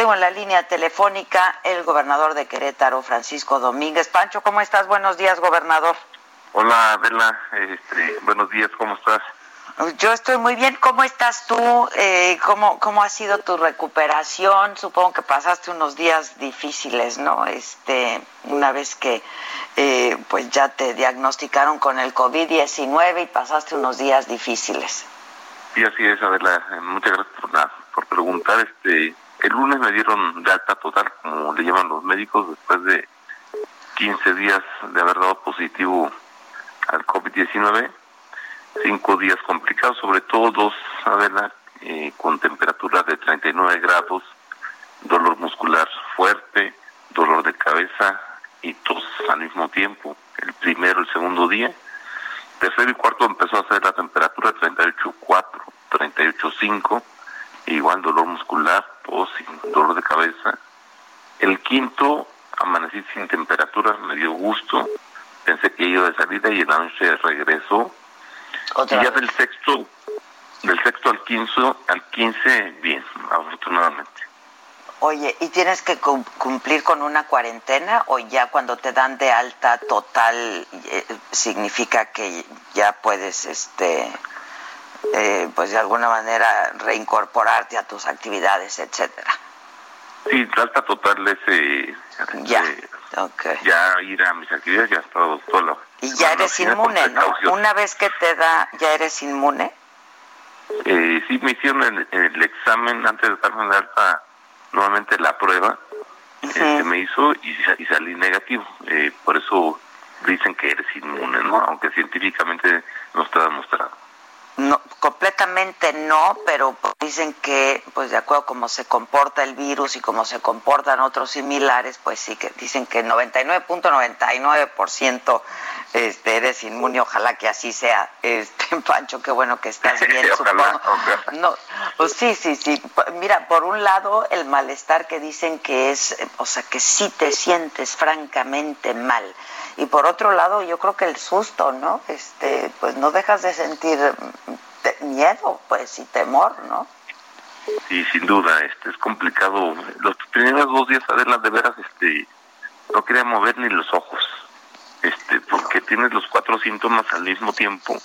Tengo en la línea telefónica el gobernador de Querétaro, Francisco Domínguez. Pancho, ¿cómo estás? Buenos días, gobernador. Hola, Adela. Este, buenos días, ¿cómo estás? Yo estoy muy bien. ¿Cómo estás tú? Eh, ¿cómo, ¿Cómo ha sido tu recuperación? Supongo que pasaste unos días difíciles, ¿no? Este, una vez que eh, pues ya te diagnosticaron con el COVID-19 y pasaste unos días difíciles. Sí, así es, Adela. Muchas gracias por, la- por preguntar. Este, el lunes me dieron de alta total, como le llaman los médicos, después de 15 días de haber dado positivo al COVID-19. Cinco días complicados, sobre todo dos, Adela, eh, con temperatura de 39 grados, dolor muscular fuerte, dolor de cabeza y tos al mismo tiempo. El primero, el segundo día. Tercero y cuarto empezó a hacer la temperatura 38.4, 38.5, igual dolor muscular, tos y dolor de cabeza. El quinto, amanecí sin temperatura, me dio gusto, pensé que iba de salida y en la noche regresó. Otra y ya del sexto, del sexto al quince, al quince, bien, afortunadamente. Oye, ¿y tienes que cum- cumplir con una cuarentena o ya cuando te dan de alta total eh, significa que ya puedes, este, eh, pues de alguna manera reincorporarte a tus actividades, etcétera? Sí, la alta total es eh, Ya, eh, ya ir a mis actividades, ya he estado la Y ya eres inmune, ¿no? Una vez que te da, ya eres inmune. Eh, sí, me hicieron el, el examen antes de darme de alta nuevamente la prueba. este, me hizo y, y salí negativo. Eh, por eso dicen que eres inmune, ¿no? Aunque científicamente no está demostrado. No, completamente no, pero dicen que, pues de acuerdo a cómo se comporta el virus y cómo se comportan otros similares, pues sí que dicen que 99.99% este, eres inmune. Ojalá que así sea, este Pancho, qué bueno que estás bien, Ojalá, supongo. ojalá. No, pues sí, sí, sí. Mira, por un lado, el malestar que dicen que es, o sea, que sí te sientes francamente mal. Y por otro lado, yo creo que el susto, ¿no? Este, pues no dejas de sentir miedo, pues, y temor, ¿no? Y sin duda, este es complicado. Los primeros dos días, Adela, de veras, este, no quería mover ni los ojos, este, porque tienes los cuatro síntomas al mismo tiempo,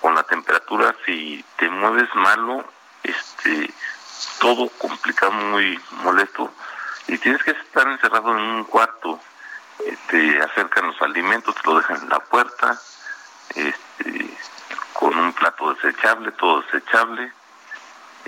con la temperatura, si te mueves malo, este, todo complicado, muy molesto, y tienes que estar encerrado en un cuarto, te acercan los alimentos, te lo dejan en la puerta, este, con un plato desechable, todo desechable,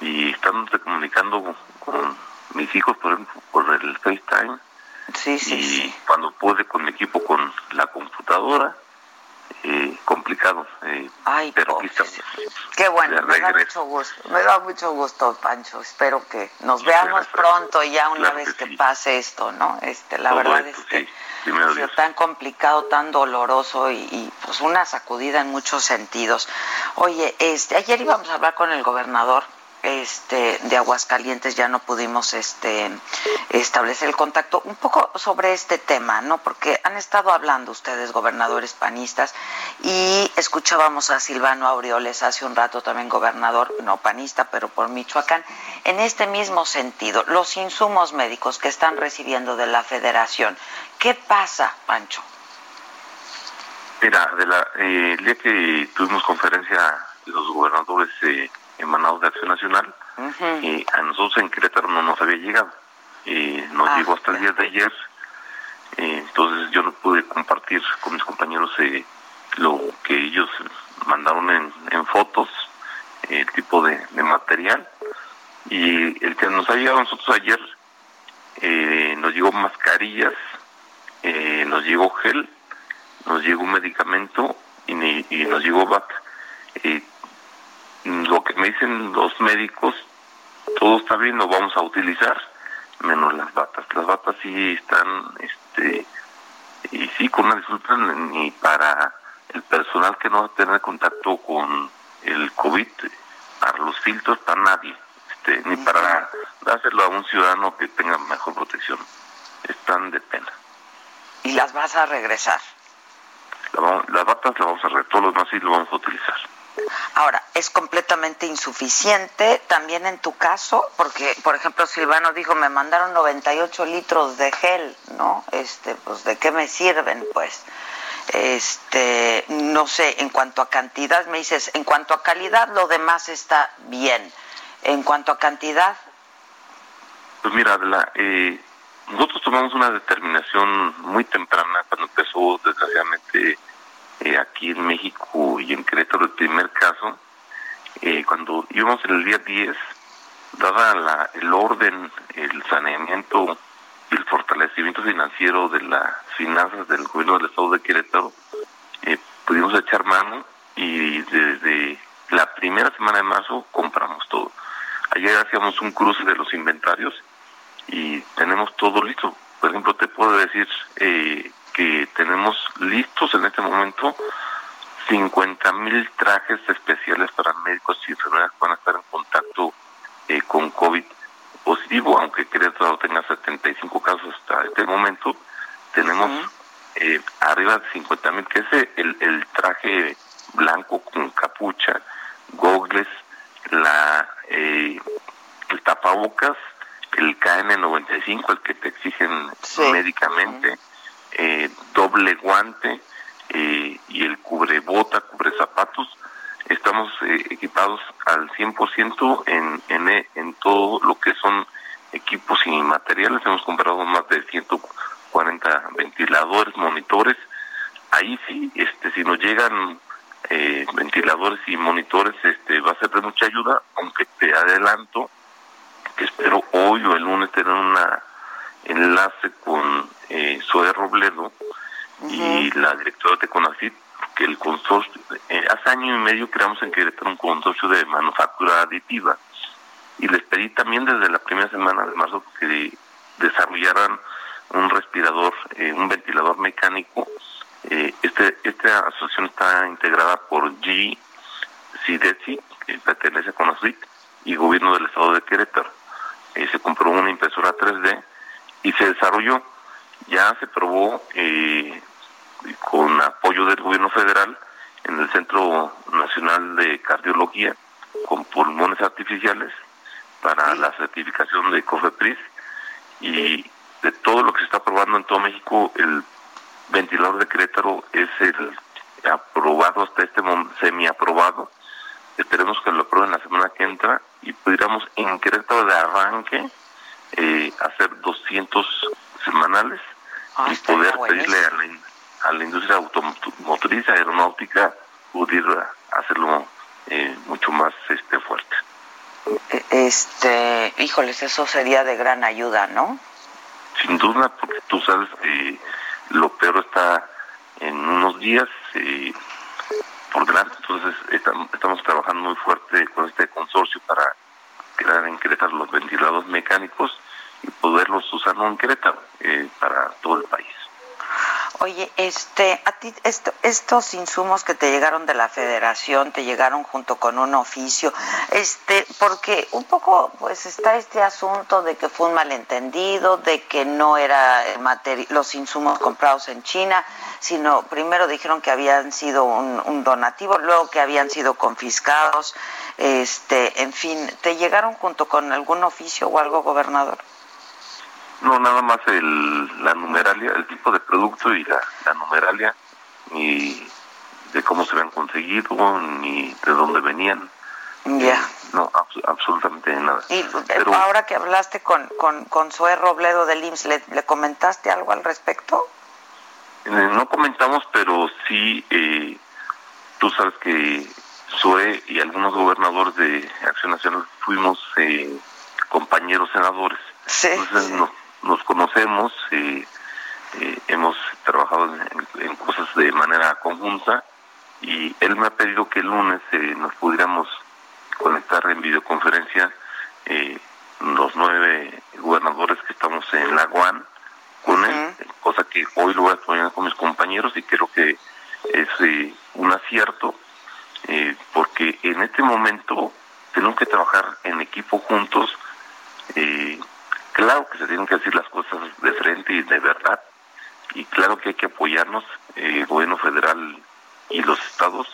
y estamos comunicando con mis hijos, por ejemplo, por el FaceTime, Sí, sí, y sí. cuando pude con mi equipo con la computadora, eh, complicado, eh, Ay, pero aquí pobre. estamos. Qué bueno, me da mucho gusto, me da mucho gusto, Pancho. Espero que nos veamos pronto ya una Claro vez que que sí. pase esto, ¿no? Este, la Todo verdad esto, es que sí, ha sido tan complicado, tan doloroso y, y, pues una sacudida en muchos sentidos. Oye, este, ayer íbamos a hablar con el gobernador este de Aguascalientes ya no pudimos este establecer el contacto un poco sobre este tema, ¿no? Porque han estado hablando ustedes gobernadores panistas y escuchábamos a Silvano Aureoles hace un rato también gobernador no panista, pero por Michoacán en este mismo sentido, los insumos médicos que están recibiendo de la Federación, ¿qué pasa, Pancho? Mira, de la, eh, el día que tuvimos conferencia los gobernadores eh, emanados de Acción Nacional, eh, a nosotros en Querétaro no nos había llegado. Eh, nos Ah, llegó hasta el día de ayer, eh, entonces yo no pude compartir con mis compañeros eh, lo que ellos mandaron en, en fotos, eh, el tipo de, de material. Y el que nos ha llegado a nosotros ayer, eh, nos llegó mascarillas, eh, nos llegó gel, nos llegó un medicamento y, y nos llegó VAC. Me dicen los médicos todo está bien, lo vamos a utilizar, menos las batas. Las batas sí están, este, y sí, con una disculpa, ni para el personal que no va a tener contacto con el COVID, para los filtros, para nadie, este, ni para dárselo a un ciudadano que tenga mejor protección. Están de pena. ¿Y las vas a regresar? las batas las vamos a regresar, todos los demás sí lo vamos a utilizar. Ahora, es completamente insuficiente también en tu caso, porque, por ejemplo, Silvano dijo, me mandaron 98 litros de gel, ¿no? Este, pues, ¿de qué me sirven, pues? Este, no sé, en cuanto a cantidad, me dices, en cuanto a calidad, lo demás está bien. En cuanto a cantidad. Pues mira, eh, nosotros tomamos una determinación muy temprana cuando empezó, desgraciadamente, eh, aquí en México y en Querétaro el primer caso, eh, cuando íbamos en el día 10, dada la, el orden, el saneamiento y el fortalecimiento financiero de las finanzas del gobierno del estado de Querétaro, eh, pudimos echar mano y desde la primera semana de marzo compramos todo. Ayer hacíamos un cruce de los inventarios y tenemos todo listo. Por ejemplo, te puedo decir eh, tenemos listos en este momento 50 mil trajes especiales para médicos y enfermeras que van a estar en contacto eh, con COVID positivo, aunque Querétaro tenga 75 casos hasta este momento, tenemos eh, arriba de 50 mil, que es el, el traje blanco con capucha, gogles, la, eh, el tapabocas, el KN95, el que te exigen médicamente, eh, doble guante eh, y el cubrebota, cubre zapatos. Estamos eh, equipados al 100% en, en, en todo lo que son equipos y materiales. Hemos comprado más de 140 ventiladores, monitores. Ahí sí, este, si nos llegan ventiladores y monitores, este, va a ser de mucha ayuda, aunque te adelanto que espero hoy o el lunes tener un enlace con eh, Zoe Robledo y la directora de CONACYT, que el consorcio, eh, hace año y medio creamos en Querétaro un consorcio de manufactura aditiva y les pedí también desde la primera semana de marzo que desarrollaran un respirador, eh, un ventilador mecánico. Eh, este, esta asociación está integrada por G. Que pertenece a CONACYT, y Gobierno del Estado de Querétaro. se compró una impresora 3D y se desarrolló ya se probó eh, con apoyo del gobierno federal en el Centro Nacional de Cardiología con pulmones artificiales para la certificación de COFEPRIS. Y de todo lo que se está probando en todo México, el ventilador de Querétaro es el aprobado hasta este momento, semi-aprobado. Esperemos que lo aprueben la semana que entra y pudiéramos en Querétaro de arranque eh, hacer 200 semanales y poder pedirle a la, industria automotriz aeronáutica pudiera hacerlo eh, mucho más este fuerte. E, este, híjoles, eso sería de gran ayuda, ¿no? Sin duda, porque tú sabes que lo peor está en unos días eh, por delante, entonces estamos, trabajando muy fuerte con este consorcio para crear en Querétaro los ventiladores mecánicos y poderlos usar en Querétaro eh, para todo. Oye, este, a ti esto, estos insumos que te llegaron de la Federación te llegaron junto con un oficio, este, porque un poco, pues está este asunto de que fue un malentendido, de que no era los insumos comprados en China, sino primero dijeron que habían sido un, un donativo, luego que habían sido confiscados, este, en fin, ¿te llegaron junto con algún oficio o algo, gobernador? No, nada más el, la numeralia, el tipo de producto y la, numeralia, ni de cómo se habían conseguido, ni de dónde venían. Ya. no, absolutamente nada. Y eh, ahora que hablaste con, con, con Zoe Robledo del IMSS, ¿le, comentaste algo al respecto? Eh, no comentamos, pero sí, eh, tú sabes que Zoe y algunos gobernadores de Acción Nacional fuimos compañeros senadores. Sí. Entonces nos conocemos, y eh, hemos trabajado en, cosas de manera conjunta y él me ha pedido que el lunes eh, nos pudiéramos conectar en videoconferencia eh, los nueve gobernadores que estamos en la UAN con él, cosa que hoy lo voy a poner con mis compañeros y creo que es eh, un acierto, eh, porque en este momento tenemos que trabajar en equipo juntos. Eh, claro que se tienen que decir las cosas de frente y de verdad, y claro que hay que apoyarnos, el gobierno federal y los estados,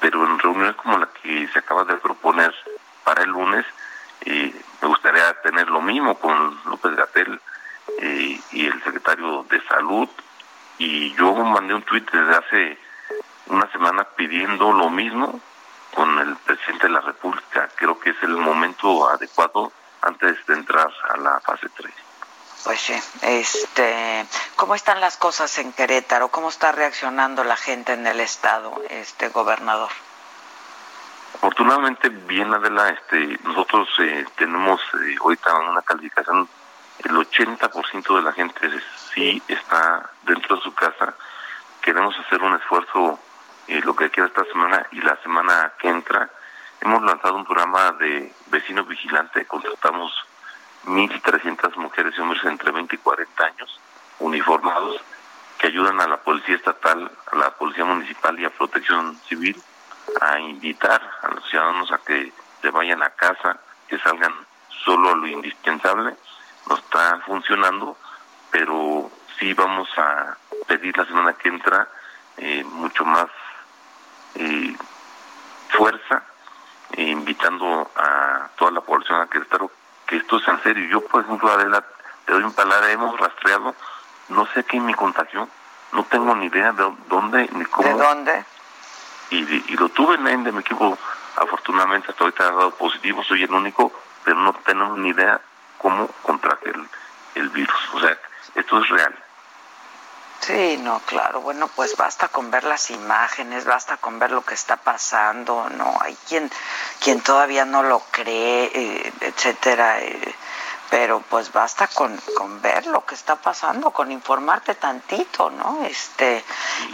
pero en reuniones como la que se acaba de proponer para el lunes, me gustaría tener lo mismo con López Gatel y el secretario de Salud, y yo mandé un tuit desde hace una semana pidiendo lo mismo con el presidente de la República. Creo que es el momento adecuado antes de entrar a la fase 3. Pues sí, este, ¿cómo están las cosas en Querétaro? ¿Cómo está reaccionando la gente en el estado, este gobernador? Afortunadamente bien, Adela, este, nosotros eh, tenemos eh, ahorita una calificación el 80% de la gente sí está dentro de su casa. Queremos hacer un esfuerzo, eh, lo que queda esta semana y la semana que entra. Hemos lanzado un programa de vecino vigilante, contratamos 1.300 mujeres y hombres entre 20 y 40 años, uniformados, que ayudan a la Policía Estatal, a la Policía Municipal y a Protección Civil a invitar a los ciudadanos a que se vayan a casa, que salgan solo a lo indispensable. No está funcionando, pero sí vamos a pedir la semana que entra eh, mucho más eh, fuerza, invitando a toda la población a que que esto es en serio. Yo, por ejemplo, Adela, te doy un palabra, hemos rastreado, no sé qué me contagió, no tengo ni idea de dónde ni cómo. ¿De dónde? Y, y lo tuve en de mi equipo, afortunadamente hasta ahorita ha dado positivo, soy el único, pero no tenemos ni idea cómo contraje el, el virus. O sea, esto es real. Sí, no, claro. Bueno, pues basta con ver las imágenes, basta con ver lo que está pasando, ¿no? Hay quien, quien todavía no lo cree, eh, etcétera. Eh, pero pues basta con, con ver lo que está pasando, con informarte tantito, ¿no? Este,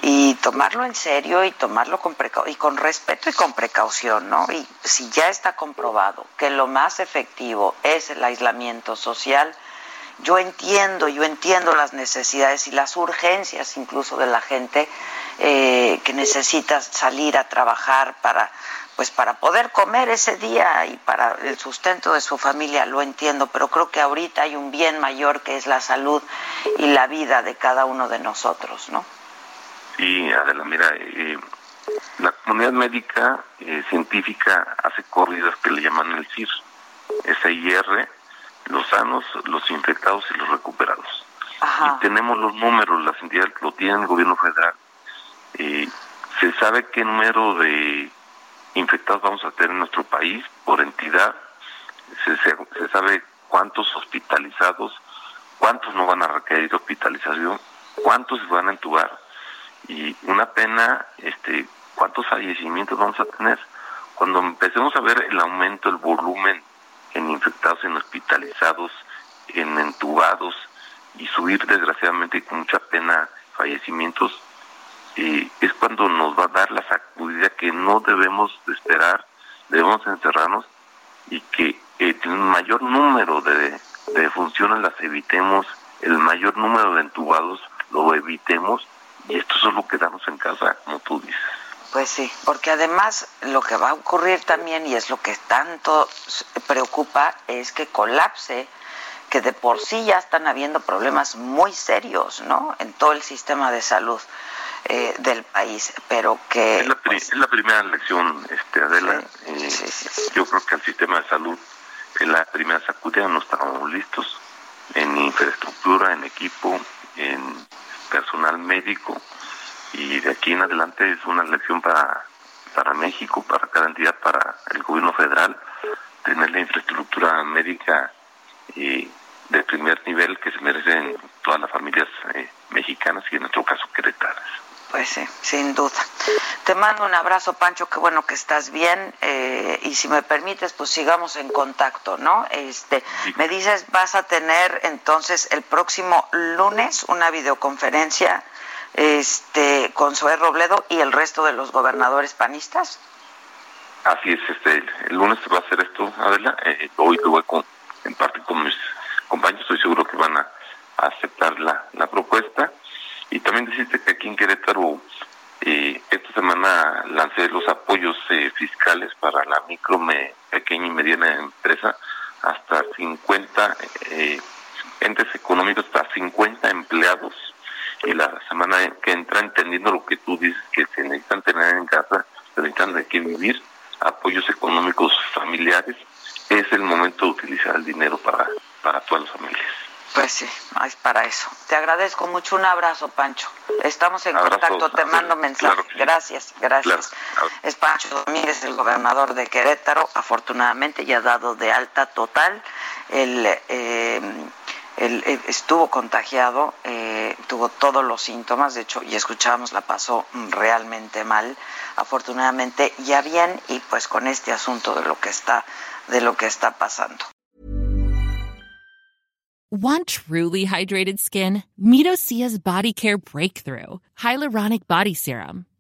y tomarlo en serio y tomarlo con y con respeto y con precaución, ¿no? Y si ya está comprobado que lo más efectivo es el aislamiento social, yo entiendo, yo entiendo las necesidades y las urgencias incluso de la gente eh, que necesita salir a trabajar para pues para poder comer ese día y para el sustento de su familia, lo entiendo, pero creo que ahorita hay un bien mayor que es la salud y la vida de cada uno de nosotros, ¿no? Sí, Adela, mira, eh, la comunidad médica eh, científica hace corridas que le llaman el CIR, SIR, los sanos, los infectados y los recuperados. Y tenemos los números, las entidades lo tienen el gobierno federal. Eh, se sabe qué número de infectados vamos a tener en nuestro país por entidad, se, se, sabe cuántos hospitalizados, cuántos no van a requerir hospitalización, cuántos se van a entubar y una pena, este, cuántos fallecimientos vamos a tener. Cuando empecemos a ver el aumento, el volumen en infectados, en hospitalizados, en entubados y subir desgraciadamente con mucha pena fallecimientos, eh, es cuando nos va a dar la sacudida que no debemos de esperar, debemos encerrarnos y que el mayor número de, de funciones las evitemos, el mayor número de entubados lo evitemos y esto solo quedarnos en casa, como tú dices. Pues sí, porque además lo que va a ocurrir también, y es lo que tanto preocupa, es que colapse, que de por sí ya están habiendo problemas muy serios, ¿no? En todo el sistema de salud. Eh, del país, pero que... Es la, pues, primera lección, este, Adela. Eh, yo creo que el sistema de salud en la primera sacudida no estábamos listos en infraestructura, en equipo, en personal médico, y de aquí en adelante es una lección para, para México, para cada entidad, para el gobierno federal, tener la infraestructura médica y de primer nivel que se merecen todas las familias eh, mexicanas y en nuestro caso queretanas. Pues sí, sin duda. Te mando un abrazo, Pancho, qué bueno que estás bien eh, y si me permites, pues sigamos en contacto, ¿no? Este, me dices, vas a tener entonces el próximo lunes una videoconferencia este con Zoé Robledo y el resto de los gobernadores panistas. Así es, este, el, lunes se va a hacer esto, Adela. Eh, hoy lo voy con, en parte con mis compañeros, estoy seguro que van a, aceptar la, la, propuesta. Y también decirte que aquí en Querétaro, eh, esta semana lancé los apoyos eh, fiscales para la micro, me, pequeña y mediana empresa, hasta 50 eh, entes económicos, hasta 50 empleados. Y que entra, entendiendo lo que tú dices, que se necesitan tener en casa, se necesitan de qué vivir, apoyos económicos familiares, es el momento de utilizar el dinero para, para todas las familias. Pues sí, es para eso. Te agradezco mucho. Un abrazo, Pancho. Estamos en contacto. Te mando mensaje. Gracias, gracias. Es Pancho Domínguez, el gobernador de Querétaro. Afortunadamente ya ha dado de alta total. Él, eh, él estuvo contagiado, eh, tuvo todos los síntomas. De hecho, y escuchamos, la pasó realmente mal. Afortunadamente ya bien y pues con este asunto de lo que está de lo que está pasando. Want truly hydrated skin? Body Care Breakthrough Hyaluronic Body Serum.